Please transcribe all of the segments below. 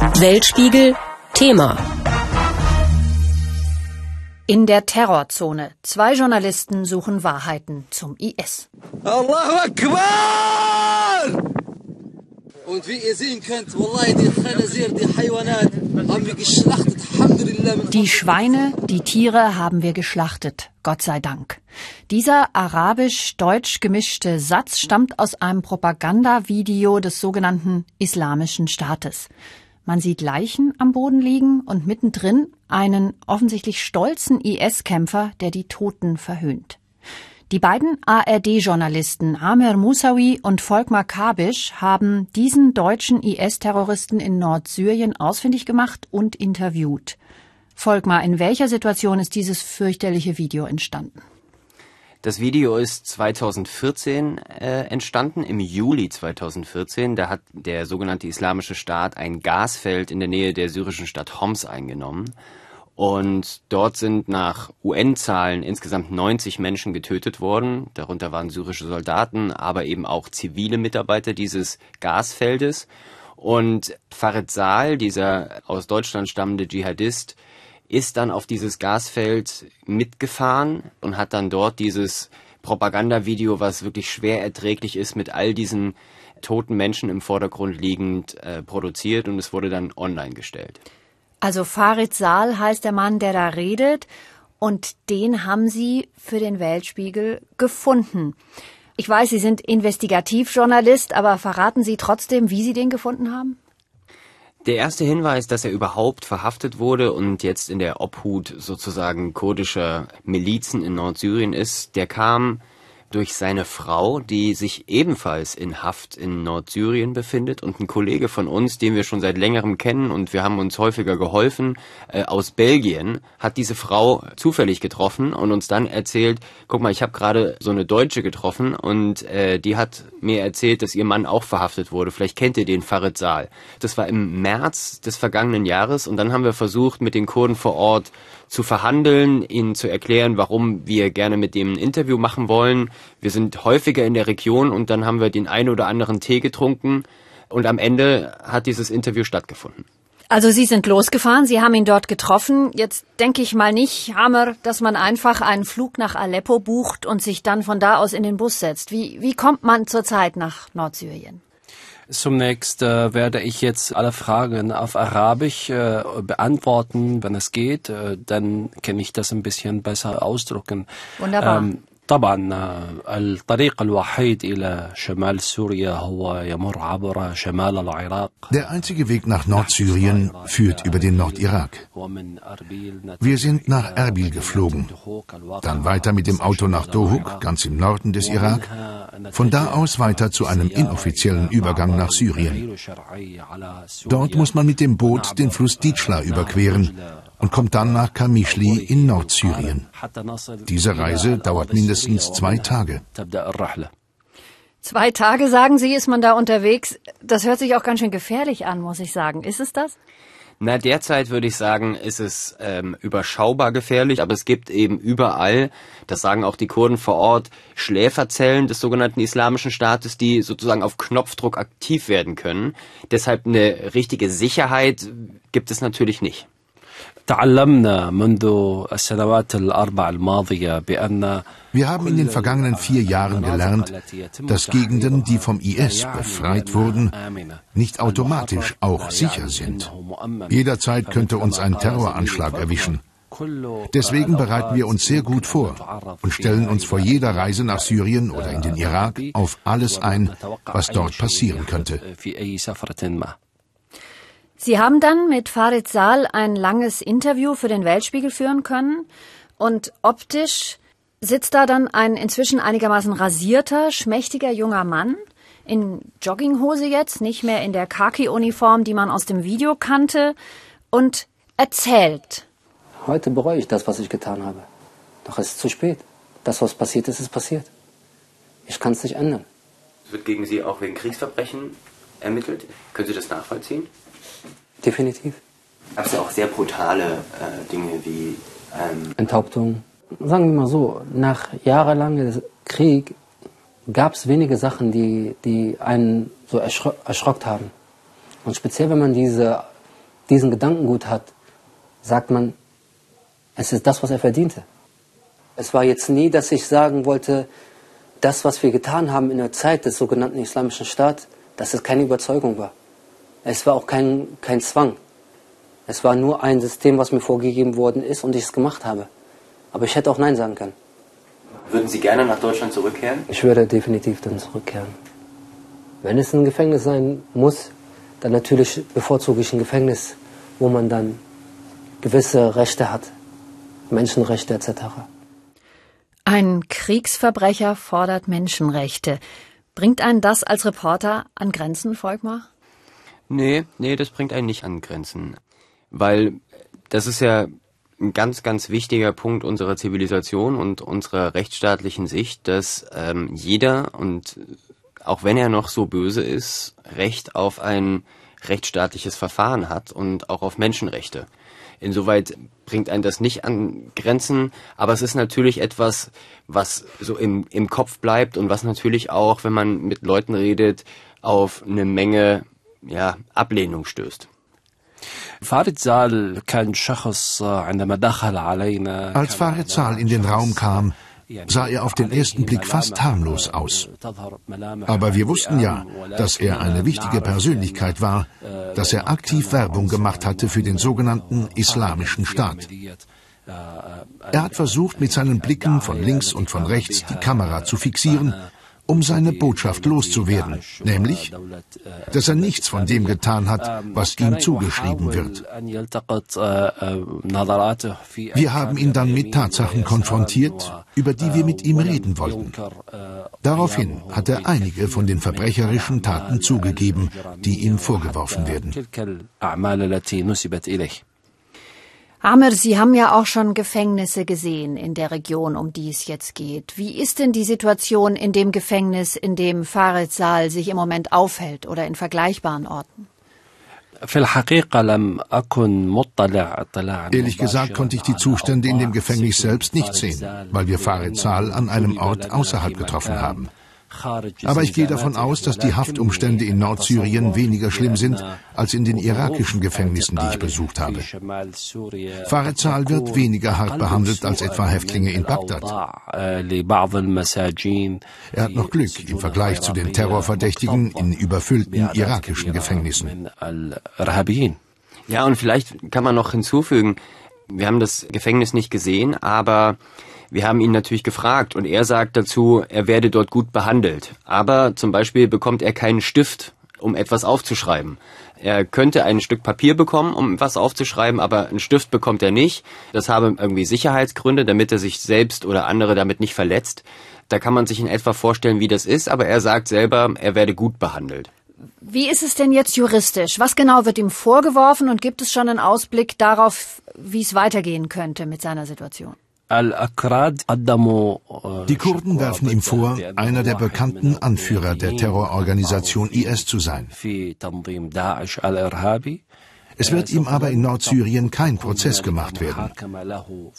Weltspiegel Thema In der Terrorzone. Zwei Journalisten suchen Wahrheiten zum IS. Allahu Akbar! Und wie ihr sehen könnt, Wallahi, die Khanazir, die Haywanat, haben wir geschlachtet. Die Schweine, die Tiere haben wir geschlachtet, Gott sei Dank. Dieser arabisch-deutsch gemischte Satz stammt aus einem Propagandavideo des sogenannten Islamischen Staates. Man sieht Leichen am Boden liegen und mittendrin einen offensichtlich stolzen IS-Kämpfer, der die Toten verhöhnt. Die beiden ARD-Journalisten Amir Musawi und Volkmar Kabisch haben diesen deutschen IS-Terroristen in Nordsyrien ausfindig gemacht und interviewt. Volkmar, in welcher Situation ist dieses fürchterliche Video entstanden? Das Video ist 2014 äh, entstanden, im Juli 2014. Da hat der sogenannte Islamische Staat ein Gasfeld in der Nähe der syrischen Stadt Homs eingenommen. Und dort sind nach UN-Zahlen insgesamt 90 Menschen getötet worden. Darunter waren syrische Soldaten, aber eben auch zivile Mitarbeiter dieses Gasfeldes. Und Farid Saal, dieser aus Deutschland stammende Dschihadist, ist dann auf dieses Gasfeld mitgefahren und hat dann dort dieses Propagandavideo, was wirklich schwer erträglich ist, mit all diesen toten Menschen im Vordergrund liegend äh, produziert und es wurde dann online gestellt. Also Farid Saal heißt der Mann, der da redet und den haben Sie für den Weltspiegel gefunden. Ich weiß, Sie sind Investigativjournalist, aber verraten Sie trotzdem, wie Sie den gefunden haben? Der erste Hinweis, dass er überhaupt verhaftet wurde und jetzt in der Obhut sozusagen kurdischer Milizen in Nordsyrien ist, der kam durch seine Frau, die sich ebenfalls in Haft in Nordsyrien befindet und ein Kollege von uns, den wir schon seit längerem kennen und wir haben uns häufiger geholfen, äh, aus Belgien, hat diese Frau zufällig getroffen und uns dann erzählt, guck mal, ich habe gerade so eine Deutsche getroffen und äh, die hat mir erzählt, dass ihr Mann auch verhaftet wurde. Vielleicht kennt ihr den Farid Saal. Das war im März des vergangenen Jahres und dann haben wir versucht, mit den Kurden vor Ort zu verhandeln, ihnen zu erklären, warum wir gerne mit dem ein Interview machen wollen. Wir sind häufiger in der Region und dann haben wir den einen oder anderen Tee getrunken und am Ende hat dieses Interview stattgefunden. Also Sie sind losgefahren, Sie haben ihn dort getroffen. Jetzt denke ich mal nicht, Hammer, dass man einfach einen Flug nach Aleppo bucht und sich dann von da aus in den Bus setzt. Wie, wie kommt man zurzeit nach Nordsyrien? Zunächst äh, werde ich jetzt alle Fragen auf Arabisch äh, beantworten, wenn es geht. Äh, dann kann ich das ein bisschen besser ausdrücken. Wunderbar. Ähm, طبعا الطريق الوحيد إلى شمال سوريا هو يمر عبر شمال العراق. Der einzige Weg nach Nordsyrien führt über den Nordirak. Wir sind nach Erbil geflogen, dann weiter mit dem Auto nach Dohuk, ganz im Norden des Irak, von da aus weiter zu einem inoffiziellen Übergang nach Syrien. Dort muss man mit dem Boot den Fluss Ditschla überqueren und kommt dann nach Kamischli in Nordsyrien. Diese Reise dauert mindestens zwei Tage. Zwei Tage, sagen Sie, ist man da unterwegs. Das hört sich auch ganz schön gefährlich an, muss ich sagen. Ist es das? Na, derzeit würde ich sagen, ist es ähm, überschaubar gefährlich, aber es gibt eben überall, das sagen auch die Kurden vor Ort, Schläferzellen des sogenannten Islamischen Staates, die sozusagen auf Knopfdruck aktiv werden können. Deshalb eine richtige Sicherheit gibt es natürlich nicht. Wir haben in den vergangenen vier Jahren gelernt, dass Gegenden, die vom IS befreit wurden, nicht automatisch auch sicher sind. Jederzeit könnte uns ein Terroranschlag erwischen. Deswegen bereiten wir uns sehr gut vor und stellen uns vor jeder Reise nach Syrien oder in den Irak auf alles ein, was dort passieren könnte. Sie haben dann mit Farid Saal ein langes Interview für den Weltspiegel führen können und optisch sitzt da dann ein inzwischen einigermaßen rasierter, schmächtiger junger Mann in Jogginghose jetzt, nicht mehr in der Khaki-Uniform, die man aus dem Video kannte, und erzählt. Heute bereue ich das, was ich getan habe. Doch es ist zu spät. Das, was passiert ist, ist passiert. Ich kann es nicht ändern. Es wird gegen Sie auch wegen Kriegsverbrechen ermittelt. Können Sie das nachvollziehen? Definitiv. Gab es ja auch sehr brutale äh, Dinge wie ähm Enthauptung. Sagen wir mal so, nach jahrelangem Krieg gab es wenige Sachen, die, die einen so erschro erschrockt haben. Und speziell, wenn man diese diesen Gedankengut hat, sagt man, es ist das, was er verdiente. Es war jetzt nie, dass ich sagen wollte, das, was wir getan haben in der Zeit des sogenannten Islamischen Staates, dass es keine Überzeugung war. Es war auch kein, kein Zwang. Es war nur ein System, was mir vorgegeben worden ist und ich es gemacht habe. Aber ich hätte auch Nein sagen können. Würden Sie gerne nach Deutschland zurückkehren? Ich würde definitiv dann zurückkehren. Wenn es ein Gefängnis sein muss, dann natürlich bevorzuge ich ein Gefängnis, wo man dann gewisse Rechte hat, Menschenrechte etc. Ein Kriegsverbrecher fordert Menschenrechte. Bringt einen das als Reporter an Grenzen, Volkmar? Nee, nee, das bringt einen nicht an Grenzen. Weil das ist ja ein ganz, ganz wichtiger Punkt unserer Zivilisation und unserer rechtsstaatlichen Sicht, dass ähm, jeder und auch wenn er noch so böse ist, Recht auf ein rechtsstaatliches Verfahren hat und auch auf Menschenrechte. Insoweit bringt einen das nicht an Grenzen, aber es ist natürlich etwas, was so im, im Kopf bleibt und was natürlich auch, wenn man mit Leuten redet, auf eine Menge ja, Ablehnung stößt. Als Farid Zal in den Raum kam, sah er auf den ersten Blick fast harmlos aus. Aber wir wussten ja, dass er eine wichtige Persönlichkeit war, dass er aktiv Werbung gemacht hatte für den sogenannten Islamischen Staat. Er hat versucht, mit seinen Blicken von links und von rechts die Kamera zu fixieren um seine Botschaft loszuwerden, nämlich, dass er nichts von dem getan hat, was ihm zugeschrieben wird. Wir haben ihn dann mit Tatsachen konfrontiert, über die wir mit ihm reden wollten. Daraufhin hat er einige von den verbrecherischen Taten zugegeben, die ihm vorgeworfen werden. Amir, Sie haben ja auch schon Gefängnisse gesehen in der Region, um die es jetzt geht. Wie ist denn die Situation in dem Gefängnis, in dem Farid Saal sich im Moment aufhält oder in vergleichbaren Orten? Ehrlich gesagt konnte ich die Zustände in dem Gefängnis selbst nicht sehen, weil wir Farid Saal an einem Ort außerhalb getroffen haben. Aber ich gehe davon aus, dass die Haftumstände in Nordsyrien weniger schlimm sind als in den irakischen Gefängnissen, die ich besucht habe. Farezal wird weniger hart behandelt als etwa Häftlinge in Bagdad. Er hat noch Glück im Vergleich zu den Terrorverdächtigen in überfüllten irakischen Gefängnissen. Ja, und vielleicht kann man noch hinzufügen, wir haben das Gefängnis nicht gesehen, aber wir haben ihn natürlich gefragt und er sagt dazu, er werde dort gut behandelt. Aber zum Beispiel bekommt er keinen Stift, um etwas aufzuschreiben. Er könnte ein Stück Papier bekommen, um was aufzuschreiben, aber einen Stift bekommt er nicht. Das habe irgendwie Sicherheitsgründe, damit er sich selbst oder andere damit nicht verletzt. Da kann man sich in etwa vorstellen, wie das ist, aber er sagt selber, er werde gut behandelt. Wie ist es denn jetzt juristisch? Was genau wird ihm vorgeworfen und gibt es schon einen Ausblick darauf, wie es weitergehen könnte mit seiner Situation? Die Kurden werfen ihm vor, einer der bekannten Anführer der Terrororganisation IS zu sein. Es wird ihm aber in Nordsyrien kein Prozess gemacht werden.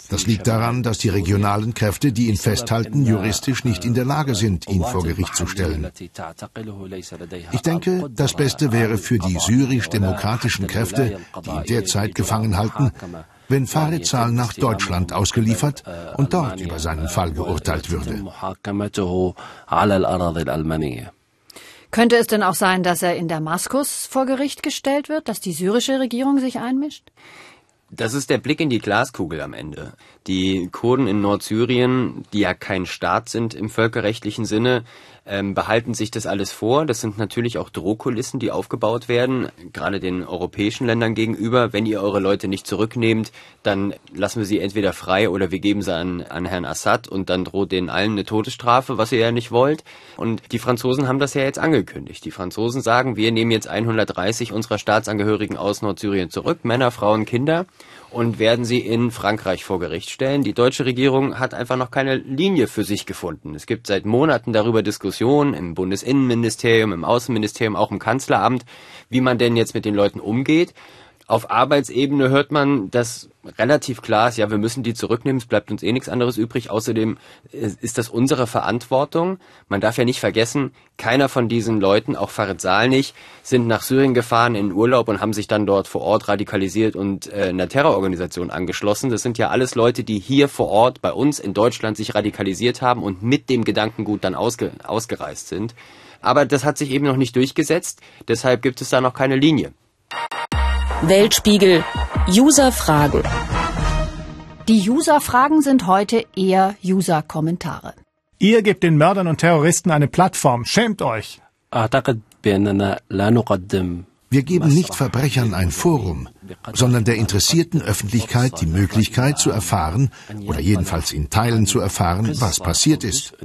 Das liegt daran, dass die regionalen Kräfte, die ihn festhalten, juristisch nicht in der Lage sind, ihn vor Gericht zu stellen. Ich denke, das Beste wäre für die syrisch-demokratischen Kräfte, die ihn derzeit gefangen halten, wenn Farid Zal nach Deutschland ausgeliefert und dort über seinen Fall geurteilt würde. Könnte es denn auch sein, dass er in Damaskus vor Gericht gestellt wird, dass die syrische Regierung sich einmischt? Das ist der Blick in die Glaskugel am Ende. Die Kurden in Nordsyrien, die ja kein Staat sind im völkerrechtlichen Sinne, ähm, behalten sich das alles vor. Das sind natürlich auch Drohkulissen, die aufgebaut werden, gerade den europäischen Ländern gegenüber. Wenn ihr eure Leute nicht zurücknehmt, dann lassen wir sie entweder frei oder wir geben sie an, an Herrn Assad und dann droht denen allen eine Todesstrafe, was ihr ja nicht wollt. Und die Franzosen haben das ja jetzt angekündigt. Die Franzosen sagen, wir nehmen jetzt 130 unserer Staatsangehörigen aus Nordsyrien zurück, Männer, Frauen, Kinder und werden sie in Frankreich vor Gericht stellen. Die deutsche Regierung hat einfach noch keine Linie für sich gefunden. Es gibt seit Monaten darüber Diskussionen im Bundesinnenministerium, im Außenministerium, auch im Kanzleramt, wie man denn jetzt mit den Leuten umgeht. Auf Arbeitsebene hört man, dass relativ klar ist, ja, wir müssen die zurücknehmen, es bleibt uns eh nichts anderes übrig. Außerdem ist das unsere Verantwortung. Man darf ja nicht vergessen, keiner von diesen Leuten, auch Farid Saal nicht, sind nach Syrien gefahren in Urlaub und haben sich dann dort vor Ort radikalisiert und äh, einer Terrororganisation angeschlossen. Das sind ja alles Leute, die hier vor Ort bei uns in Deutschland sich radikalisiert haben und mit dem Gedankengut dann ausge ausgereist sind. Aber das hat sich eben noch nicht durchgesetzt, deshalb gibt es da noch keine Linie. Weltspiegel User-Fragen. Die User-Fragen sind heute eher User-Kommentare. Ihr gebt den Mördern und Terroristen eine Plattform. Schämt euch. Wir geben nicht Verbrechern ein Forum, sondern der interessierten Öffentlichkeit die Möglichkeit zu erfahren oder jedenfalls in Teilen zu erfahren, was passiert ist.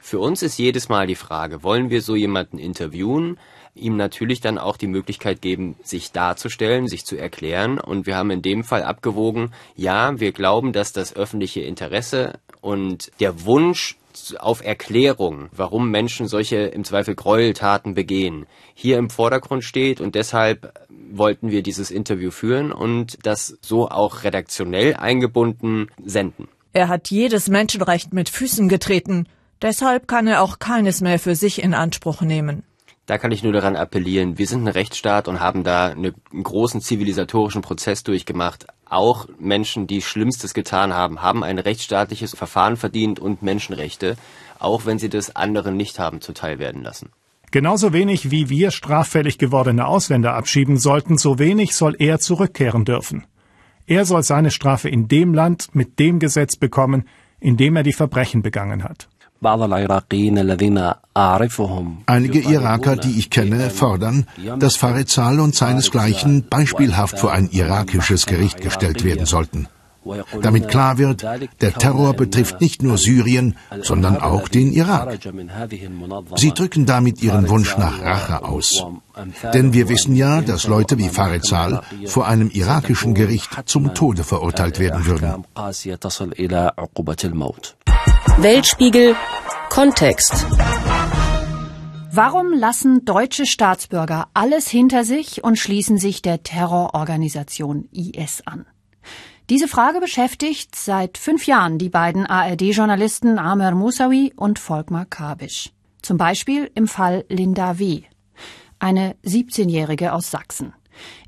Für uns ist jedes Mal die Frage, wollen wir so jemanden interviewen? Ihm natürlich dann auch die Möglichkeit geben, sich darzustellen, sich zu erklären. Und wir haben in dem Fall abgewogen, ja, wir glauben, dass das öffentliche Interesse und der Wunsch auf Erklärung, warum Menschen solche im Zweifel Gräueltaten begehen, hier im Vordergrund steht und deshalb wollten wir dieses Interview führen und das so auch redaktionell eingebunden senden. Er hat jedes Menschenrecht mit Füßen getreten. Deshalb kann er auch keines mehr für sich in Anspruch nehmen. Da kann ich nur daran appellieren, wir sind ein Rechtsstaat und haben da einen großen zivilisatorischen Prozess durchgemacht. Auch Menschen, die Schlimmstes getan haben, haben ein rechtsstaatliches Verfahren verdient und Menschenrechte, auch wenn sie das anderen nicht haben zuteil werden lassen. Genauso wenig wie wir straffällig gewordene Ausländer abschieben sollten, so wenig soll er zurückkehren dürfen. Er soll seine Strafe in dem Land mit dem Gesetz bekommen, in dem er die Verbrechen begangen hat. Einige Iraker, die ich kenne, fordern, dass Farizal und seinesgleichen beispielhaft vor ein irakisches Gericht gestellt werden sollten. Damit klar wird, der Terror betrifft nicht nur Syrien, sondern auch den Irak. Sie drücken damit ihren Wunsch nach Rache aus. Denn wir wissen ja, dass Leute wie Farid Sal vor einem irakischen Gericht zum Tode verurteilt werden würden. Weltspiegel Kontext. Warum lassen deutsche Staatsbürger alles hinter sich und schließen sich der Terrororganisation IS an? Diese Frage beschäftigt seit fünf Jahren die beiden ARD-Journalisten Amer Musawi und Volkmar Kabisch. Zum Beispiel im Fall Linda W., eine 17-Jährige aus Sachsen.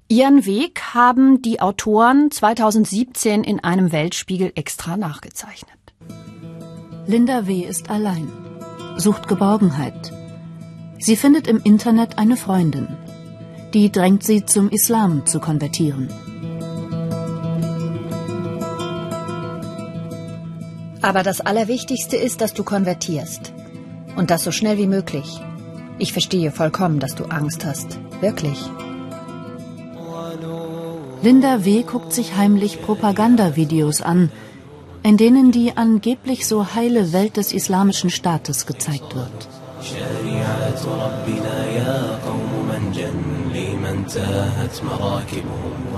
Ihren Weg haben die Autoren 2017 in einem Weltspiegel extra nachgezeichnet. Linda W. ist allein, sucht Geborgenheit. Sie findet im Internet eine Freundin. Die drängt sie zum Islam zu konvertieren. Aber das Allerwichtigste ist, dass du konvertierst. Und das so schnell wie möglich. Ich verstehe vollkommen, dass du Angst hast. Wirklich. Linda W. guckt sich heimlich Propagandavideos an, in denen die angeblich so heile Welt des islamischen Staates gezeigt wird.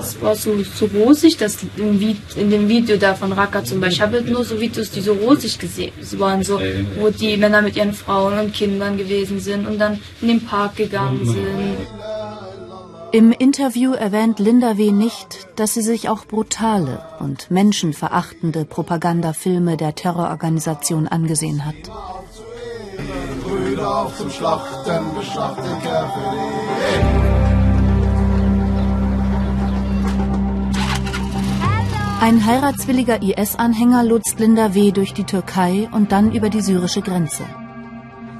Es war so, so rosig, dass in dem Video da von Raqqa zum Beispiel, ich habe nur so Videos, die so rosig gesehen waren, so, wo die Männer mit ihren Frauen und Kindern gewesen sind und dann in den Park gegangen sind. Im Interview erwähnt Linda W. nicht, dass sie sich auch brutale und menschenverachtende Propagandafilme der Terrororganisation angesehen hat. Ein heiratswilliger IS-Anhänger lotst Linda W. durch die Türkei und dann über die syrische Grenze.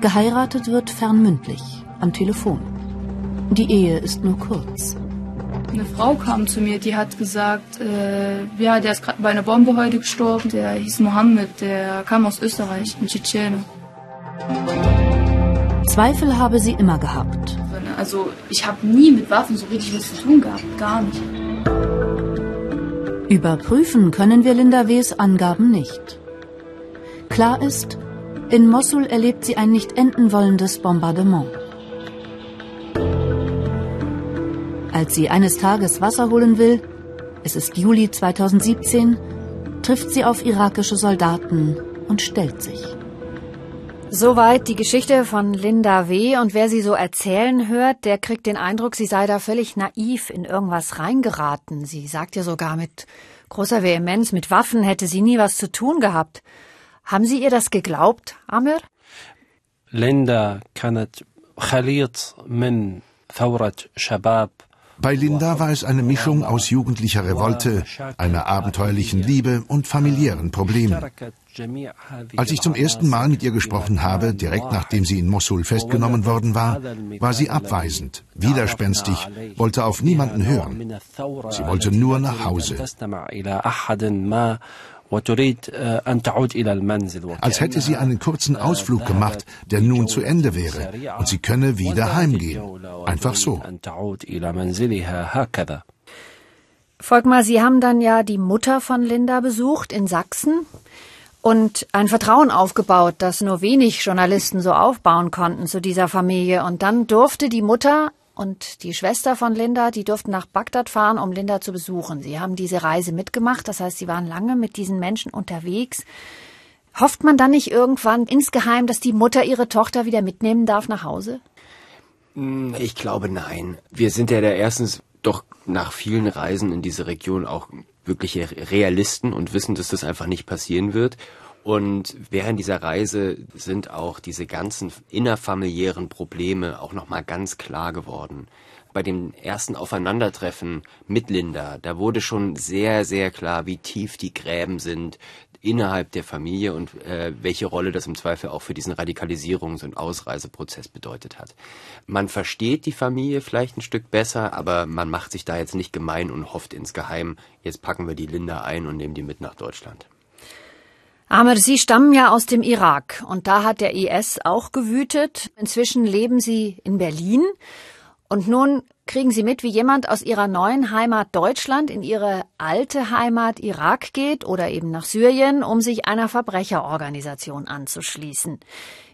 Geheiratet wird fernmündlich, am Telefon. Die Ehe ist nur kurz. Eine Frau kam zu mir, die hat gesagt, äh, ja, der ist gerade bei einer Bombe heute gestorben. Der hieß Mohammed, der kam aus Österreich, ein Tschetschene. Zweifel habe sie immer gehabt. Also ich habe nie mit Waffen so richtig was zu tun gehabt, gar nicht. Überprüfen können wir Linda W.s Angaben nicht. Klar ist, in Mossul erlebt sie ein nicht enden wollendes Bombardement. Als sie eines Tages Wasser holen will, es ist Juli 2017, trifft sie auf irakische Soldaten und stellt sich. Soweit die Geschichte von Linda W. Und wer sie so erzählen hört, der kriegt den Eindruck, sie sei da völlig naiv in irgendwas reingeraten. Sie sagt ja sogar mit großer Vehemenz, mit Waffen hätte sie nie was zu tun gehabt. Haben Sie ihr das geglaubt, Amir? Linda كانت خليط من ثورة شباب bei Linda war es eine Mischung aus jugendlicher Revolte, einer abenteuerlichen Liebe und familiären Problemen. Als ich zum ersten Mal mit ihr gesprochen habe, direkt nachdem sie in Mosul festgenommen worden war, war sie abweisend, widerspenstig, wollte auf niemanden hören. Sie wollte nur nach Hause. Als hätte sie einen kurzen Ausflug gemacht, der nun zu Ende wäre, und sie könne wieder heimgehen. Einfach so. Volkmar, Sie haben dann ja die Mutter von Linda besucht in Sachsen und ein Vertrauen aufgebaut, das nur wenig Journalisten so aufbauen konnten zu dieser Familie. Und dann durfte die Mutter und die Schwester von Linda, die durften nach Bagdad fahren, um Linda zu besuchen. Sie haben diese Reise mitgemacht, das heißt, sie waren lange mit diesen Menschen unterwegs. Hofft man dann nicht irgendwann insgeheim, dass die Mutter ihre Tochter wieder mitnehmen darf nach Hause? Hm, ich glaube nein. Wir sind ja da erstens doch nach vielen Reisen in diese Region auch wirkliche Realisten und wissen, dass das einfach nicht passieren wird. Und während dieser Reise sind auch diese ganzen innerfamiliären Probleme auch nochmal ganz klar geworden. Bei dem ersten Aufeinandertreffen mit Linda, da wurde schon sehr, sehr klar, wie tief die Gräben sind innerhalb der Familie und äh, welche Rolle das im Zweifel auch für diesen Radikalisierungs- und Ausreiseprozess bedeutet hat. Man versteht die Familie vielleicht ein Stück besser, aber man macht sich da jetzt nicht gemein und hofft insgeheim, jetzt packen wir die Linda ein und nehmen die mit nach Deutschland. Ahmed, Sie stammen ja aus dem Irak und da hat der IS auch gewütet. Inzwischen leben Sie in Berlin und nun kriegen Sie mit, wie jemand aus Ihrer neuen Heimat Deutschland in Ihre alte Heimat Irak geht oder eben nach Syrien, um sich einer Verbrecherorganisation anzuschließen.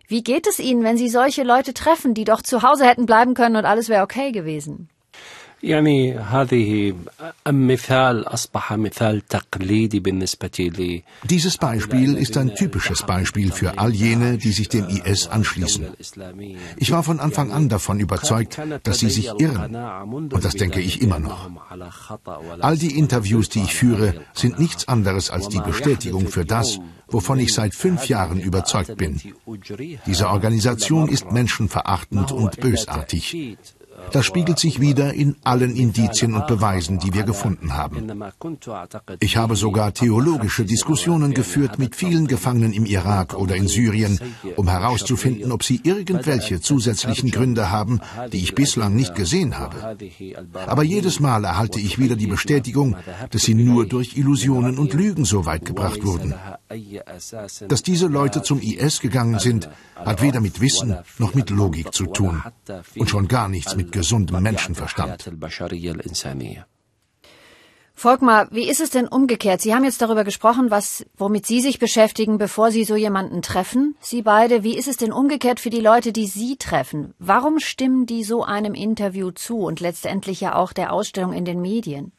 Wie geht es Ihnen, wenn Sie solche Leute treffen, die doch zu Hause hätten bleiben können und alles wäre okay gewesen? يعني هذه مثال أصبح مثال تقليدي بالنسبة لي. Dieses Beispiel ist ein typisches Beispiel für all jene, die sich dem IS anschließen. Ich war von Anfang an davon überzeugt, dass sie sich irren. Und das denke ich immer noch. All die Interviews, die ich führe, sind nichts anderes als die Bestätigung für das, wovon ich seit fünf Jahren überzeugt bin. Diese Organisation ist menschenverachtend und bösartig. Das spiegelt sich wieder in allen Indizien und Beweisen, die wir gefunden haben. Ich habe sogar theologische Diskussionen geführt mit vielen Gefangenen im Irak oder in Syrien, um herauszufinden, ob sie irgendwelche zusätzlichen Gründe haben, die ich bislang nicht gesehen habe. Aber jedes Mal erhalte ich wieder die Bestätigung, dass sie nur durch Illusionen und Lügen so weit gebracht wurden. Dass diese Leute zum IS gegangen sind, hat weder mit Wissen noch mit Logik zu tun und schon gar nichts mit gesundem Menschenverstand. Volkmar, wie ist es denn umgekehrt? Sie haben jetzt darüber gesprochen, was, womit Sie sich beschäftigen, bevor Sie so jemanden treffen. Sie beide, wie ist es denn umgekehrt für die Leute, die Sie treffen? Warum stimmen die so einem Interview zu und letztendlich ja auch der Ausstellung in den Medien?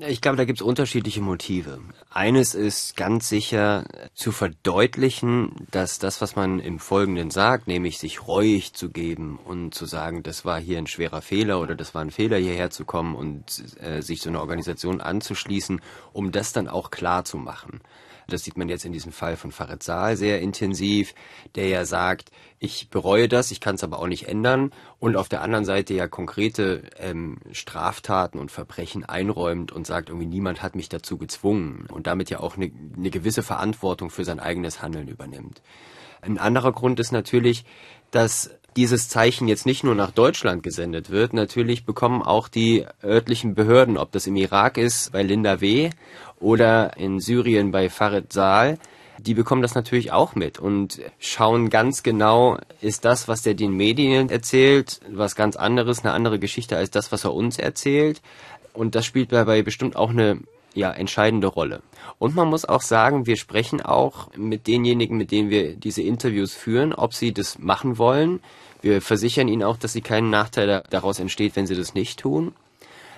Ich glaube, da gibt es unterschiedliche Motive. Eines ist ganz sicher zu verdeutlichen, dass das, was man im Folgenden sagt, nämlich sich reuig zu geben und zu sagen, das war hier ein schwerer Fehler oder das war ein Fehler, hierher zu kommen und äh, sich so einer Organisation anzuschließen, um das dann auch klar zu machen. Das sieht man jetzt in diesem Fall von Farid Saal sehr intensiv, der ja sagt, ich bereue das, ich kann es aber auch nicht ändern und auf der anderen Seite ja konkrete ähm, Straftaten und Verbrechen einräumt und sagt, irgendwie niemand hat mich dazu gezwungen und damit ja auch eine, eine gewisse Verantwortung für sein eigenes Handeln übernimmt. Ein anderer Grund ist natürlich, dass dieses Zeichen jetzt nicht nur nach Deutschland gesendet wird. Natürlich bekommen auch die örtlichen Behörden, ob das im Irak ist, bei Linda W. oder in Syrien bei Farid Saal, die bekommen das natürlich auch mit und schauen ganz genau, ist das, was der den Medien erzählt, was ganz anderes, eine andere Geschichte als das, was er uns erzählt. Und das spielt dabei bestimmt auch eine ja, entscheidende Rolle. Und man muss auch sagen, wir sprechen auch mit denjenigen, mit denen wir diese Interviews führen, ob sie das machen wollen. Wir versichern ihnen auch, dass sie keinen Nachteil daraus entsteht, wenn sie das nicht tun.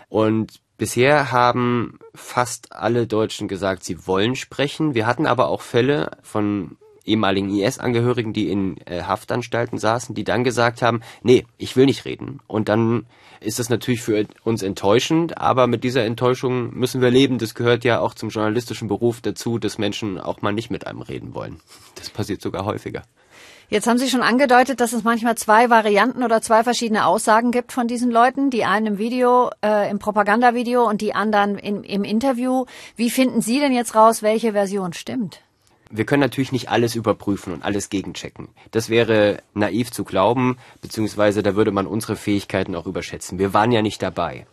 Und bisher haben fast alle Deutschen gesagt, sie wollen sprechen. Wir hatten aber auch Fälle von ehemaligen IS-Angehörigen, die in äh, Haftanstalten saßen, die dann gesagt haben, nee, ich will nicht reden. Und dann ist das natürlich für uns enttäuschend, aber mit dieser Enttäuschung müssen wir leben. Das gehört ja auch zum journalistischen Beruf dazu, dass Menschen auch mal nicht mit einem reden wollen. Das passiert sogar häufiger. Jetzt haben Sie schon angedeutet, dass es manchmal zwei Varianten oder zwei verschiedene Aussagen gibt von diesen Leuten. Die einen im Video, äh, im Propagandavideo und die anderen in, im Interview. Wie finden Sie denn jetzt raus, welche Version stimmt? Wir können natürlich nicht alles überprüfen und alles gegenchecken. Das wäre naiv zu glauben, beziehungsweise da würde man unsere Fähigkeiten auch überschätzen. Wir waren ja nicht dabei.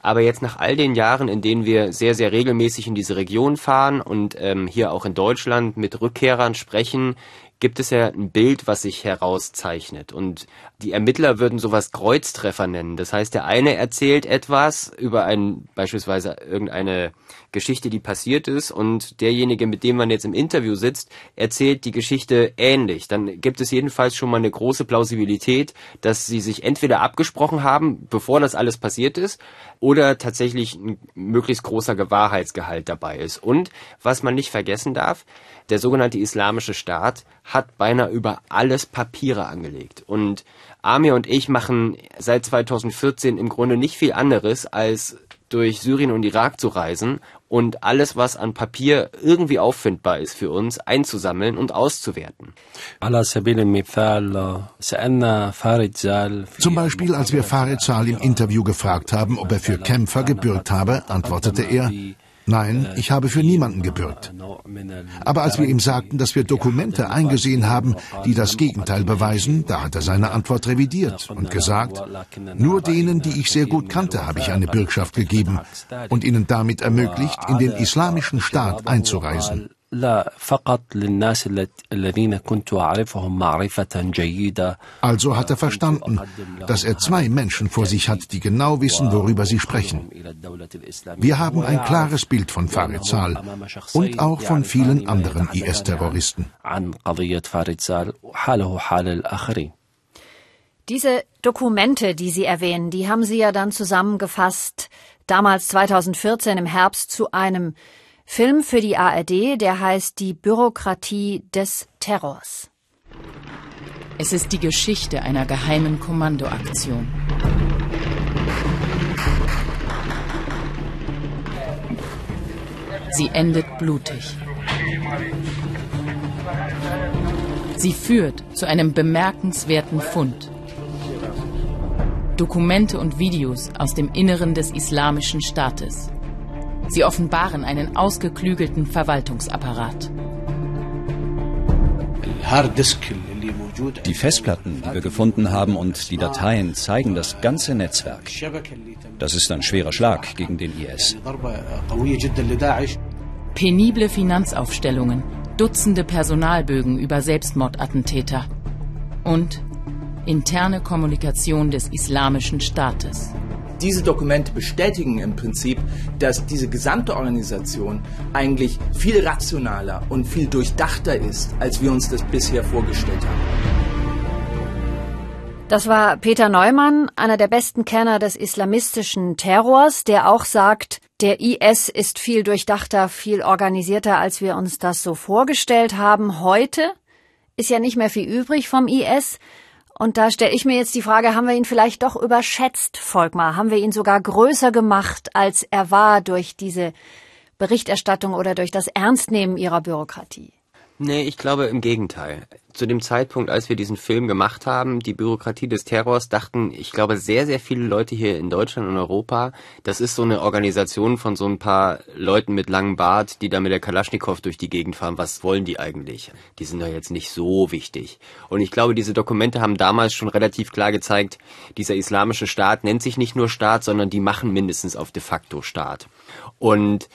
Aber jetzt nach all den Jahren, in denen wir sehr, sehr regelmäßig in diese Region fahren und ähm, hier auch in Deutschland mit Rückkehrern sprechen, gibt es ja ein Bild, was sich herauszeichnet. Und die Ermittler würden sowas Kreuztreffer nennen. Das heißt, der eine erzählt etwas über ein, beispielsweise irgendeine Geschichte, die passiert ist, und derjenige, mit dem man jetzt im Interview sitzt, erzählt die Geschichte ähnlich. Dann gibt es jedenfalls schon mal eine große Plausibilität, dass sie sich entweder abgesprochen haben, bevor das alles passiert ist, oder tatsächlich ein möglichst großer Wahrheitsgehalt dabei ist. Und was man nicht vergessen darf, der sogenannte Islamische Staat hat beinahe über alles Papiere angelegt. Und Amir und ich machen seit 2014 im Grunde nicht viel anderes, als durch Syrien und Irak zu reisen und alles, was an Papier irgendwie auffindbar ist für uns, einzusammeln und auszuwerten. Zum Beispiel, als wir Farid Zal im Interview gefragt haben, ob er für Kämpfer gebürgt habe, antwortete er, Nein, ich habe für niemanden gebürgt. Aber als wir ihm sagten, dass wir Dokumente eingesehen haben, die das Gegenteil beweisen, da hat er seine Antwort revidiert und gesagt, nur denen, die ich sehr gut kannte, habe ich eine Bürgschaft gegeben und ihnen damit ermöglicht, in den islamischen Staat einzureisen. Also hat er verstanden, dass er zwei Menschen vor sich hat, die genau wissen, worüber sie sprechen. Wir haben ein klares Bild von Farid Zal und auch von vielen anderen IS-Terroristen. Diese Dokumente, die Sie erwähnen, die haben Sie ja dann zusammengefasst, damals 2014 im Herbst zu einem Film für die ARD, der heißt Die Bürokratie des Terrors. Es ist die Geschichte einer geheimen Kommandoaktion. Sie endet blutig. Sie führt zu einem bemerkenswerten Fund. Dokumente und Videos aus dem Inneren des Islamischen Staates. Sie offenbaren einen ausgeklügelten Verwaltungsapparat. Die Festplatten, die wir gefunden haben und die Dateien zeigen das ganze Netzwerk. Das ist ein schwerer Schlag gegen den IS. Penible Finanzaufstellungen, Dutzende Personalbögen über Selbstmordattentäter und interne Kommunikation des Islamischen Staates. Diese Dokumente bestätigen im Prinzip, dass diese gesamte Organisation eigentlich viel rationaler und viel durchdachter ist, als wir uns das bisher vorgestellt haben. Das war Peter Neumann, einer der besten Kenner des islamistischen Terrors, der auch sagt, der IS ist viel durchdachter, viel organisierter, als wir uns das so vorgestellt haben. Heute ist ja nicht mehr viel übrig vom IS. Und da stelle ich mir jetzt die Frage, haben wir ihn vielleicht doch überschätzt, Volkmar? Haben wir ihn sogar größer gemacht, als er war durch diese Berichterstattung oder durch das Ernstnehmen ihrer Bürokratie? Nee, ich glaube im Gegenteil. Zu dem Zeitpunkt, als wir diesen Film gemacht haben, die Bürokratie des Terrors, dachten, ich glaube, sehr, sehr viele Leute hier in Deutschland und Europa, das ist so eine Organisation von so ein paar Leuten mit langem Bart, die da mit der Kalaschnikow durch die Gegend fahren. Was wollen die eigentlich? Die sind doch jetzt nicht so wichtig. Und ich glaube, diese Dokumente haben damals schon relativ klar gezeigt, dieser islamische Staat nennt sich nicht nur Staat, sondern die machen mindestens auf de facto Staat. Und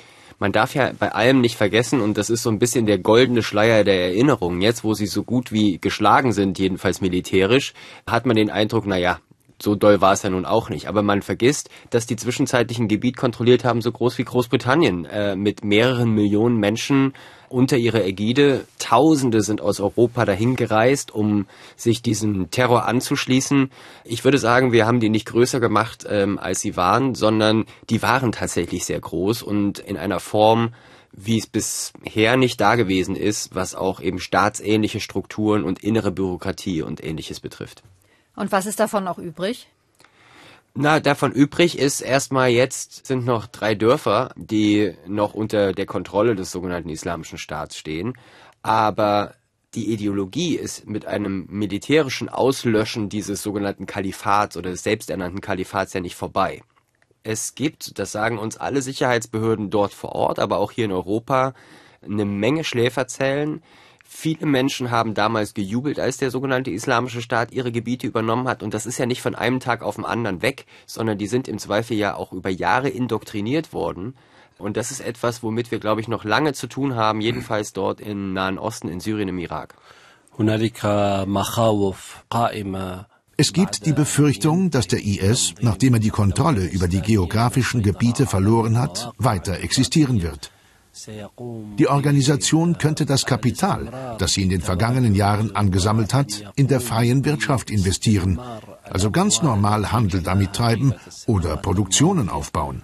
man darf ja bei allem nicht vergessen, und das ist so ein bisschen der goldene Schleier der Erinnerung, jetzt wo sie so gut wie geschlagen sind, jedenfalls militärisch, hat man den Eindruck, naja, so doll war es ja nun auch nicht. Aber man vergisst, dass die zwischenzeitlich ein Gebiet kontrolliert haben, so groß wie Großbritannien, äh, mit mehreren Millionen Menschen unter ihrer Ägide. Tausende sind aus Europa dahin gereist, um sich diesem Terror anzuschließen. Ich würde sagen, wir haben die nicht größer gemacht, ähm, als sie waren, sondern die waren tatsächlich sehr groß und in einer Form, wie es bisher nicht da gewesen ist, was auch eben staatsähnliche Strukturen und innere Bürokratie und ähnliches betrifft. Und was ist davon noch übrig? Na, davon übrig ist erstmal jetzt sind noch drei Dörfer, die noch unter der Kontrolle des sogenannten Islamischen Staats stehen. Aber die Ideologie ist mit einem militärischen Auslöschen dieses sogenannten Kalifats oder des selbsternannten Kalifats ja nicht vorbei. Es gibt, das sagen uns alle Sicherheitsbehörden dort vor Ort, aber auch hier in Europa, eine Menge Schläferzellen, Viele Menschen haben damals gejubelt, als der sogenannte Islamische Staat ihre Gebiete übernommen hat. Und das ist ja nicht von einem Tag auf den anderen weg, sondern die sind im Zweifel ja auch über Jahre indoktriniert worden. Und das ist etwas, womit wir, glaube ich, noch lange zu tun haben, jedenfalls dort im Nahen Osten, in Syrien, im Irak. Es gibt die Befürchtung, dass der IS, nachdem er die Kontrolle über die geografischen Gebiete verloren hat, weiter existieren wird. Die Organisation könnte das Kapital, das sie in den vergangenen Jahren angesammelt hat, in der freien Wirtschaft investieren, also ganz normal Handel damit treiben oder Produktionen aufbauen.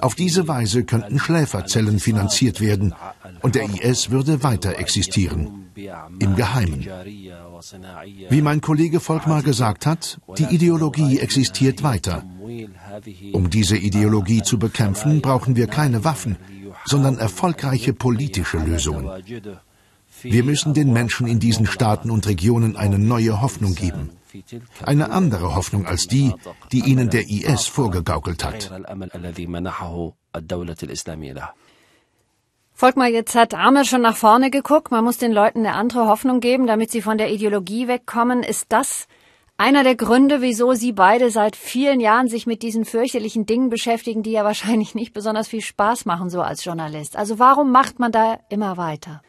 Auf diese Weise könnten Schläferzellen finanziert werden und der IS würde weiter existieren, im Geheimen. Wie mein Kollege Volkmar gesagt hat, die Ideologie existiert weiter. Um diese Ideologie zu bekämpfen, brauchen wir keine Waffen, sondern erfolgreiche politische Lösungen. Wir müssen den Menschen in diesen Staaten und Regionen eine neue Hoffnung geben. Eine andere Hoffnung als die, die ihnen der IS vorgegaukelt hat. Volkmar, jetzt hat Ahmed schon nach vorne geguckt. Man muss den Leuten eine andere Hoffnung geben, damit sie von der Ideologie wegkommen. Ist das einer der Gründe, wieso Sie beide seit vielen Jahren sich mit diesen fürchterlichen Dingen beschäftigen, die ja wahrscheinlich nicht besonders viel Spaß machen, so als Journalist. Also warum macht man da immer weiter?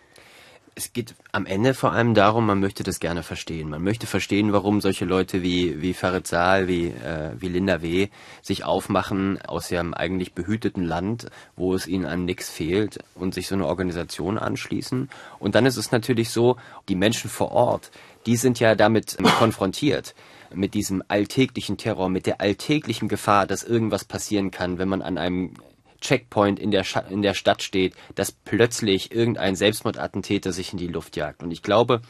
Es geht am Ende vor allem darum, man möchte das gerne verstehen. Man möchte verstehen, warum solche Leute wie, wie Farid Saal, wie, äh, wie Linda W. sich aufmachen aus ihrem eigentlich behüteten Land, wo es ihnen an nichts fehlt und sich so eine Organisation anschließen. Und dann ist es natürlich so, die Menschen vor Ort, die sind ja damit konfrontiert mit diesem alltäglichen Terror, mit der alltäglichen Gefahr, dass irgendwas passieren kann, wenn man an einem Checkpoint in der, in der Stadt steht, dass plötzlich irgendein Selbstmordattentäter sich in die Luft jagt. Und ich glaube,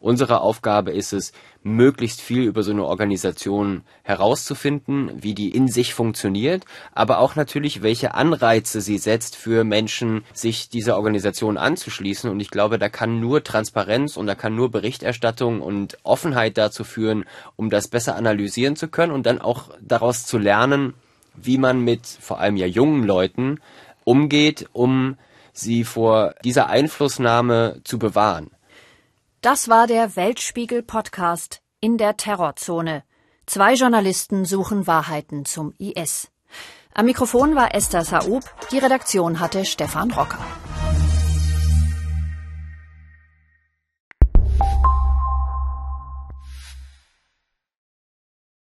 Unsere Aufgabe ist es, möglichst viel über so eine Organisation herauszufinden, wie die in sich funktioniert, aber auch natürlich, welche Anreize sie setzt für Menschen, sich dieser Organisation anzuschließen. Und ich glaube, da kann nur Transparenz und da kann nur Berichterstattung und Offenheit dazu führen, um das besser analysieren zu können und dann auch daraus zu lernen, wie man mit vor allem ja jungen Leuten umgeht, um sie vor dieser Einflussnahme zu bewahren. Das war der Weltspiegel Podcast in der Terrorzone. Zwei Journalisten suchen Wahrheiten zum IS. Am Mikrofon war Esther Saub, die Redaktion hatte Stefan Rocker.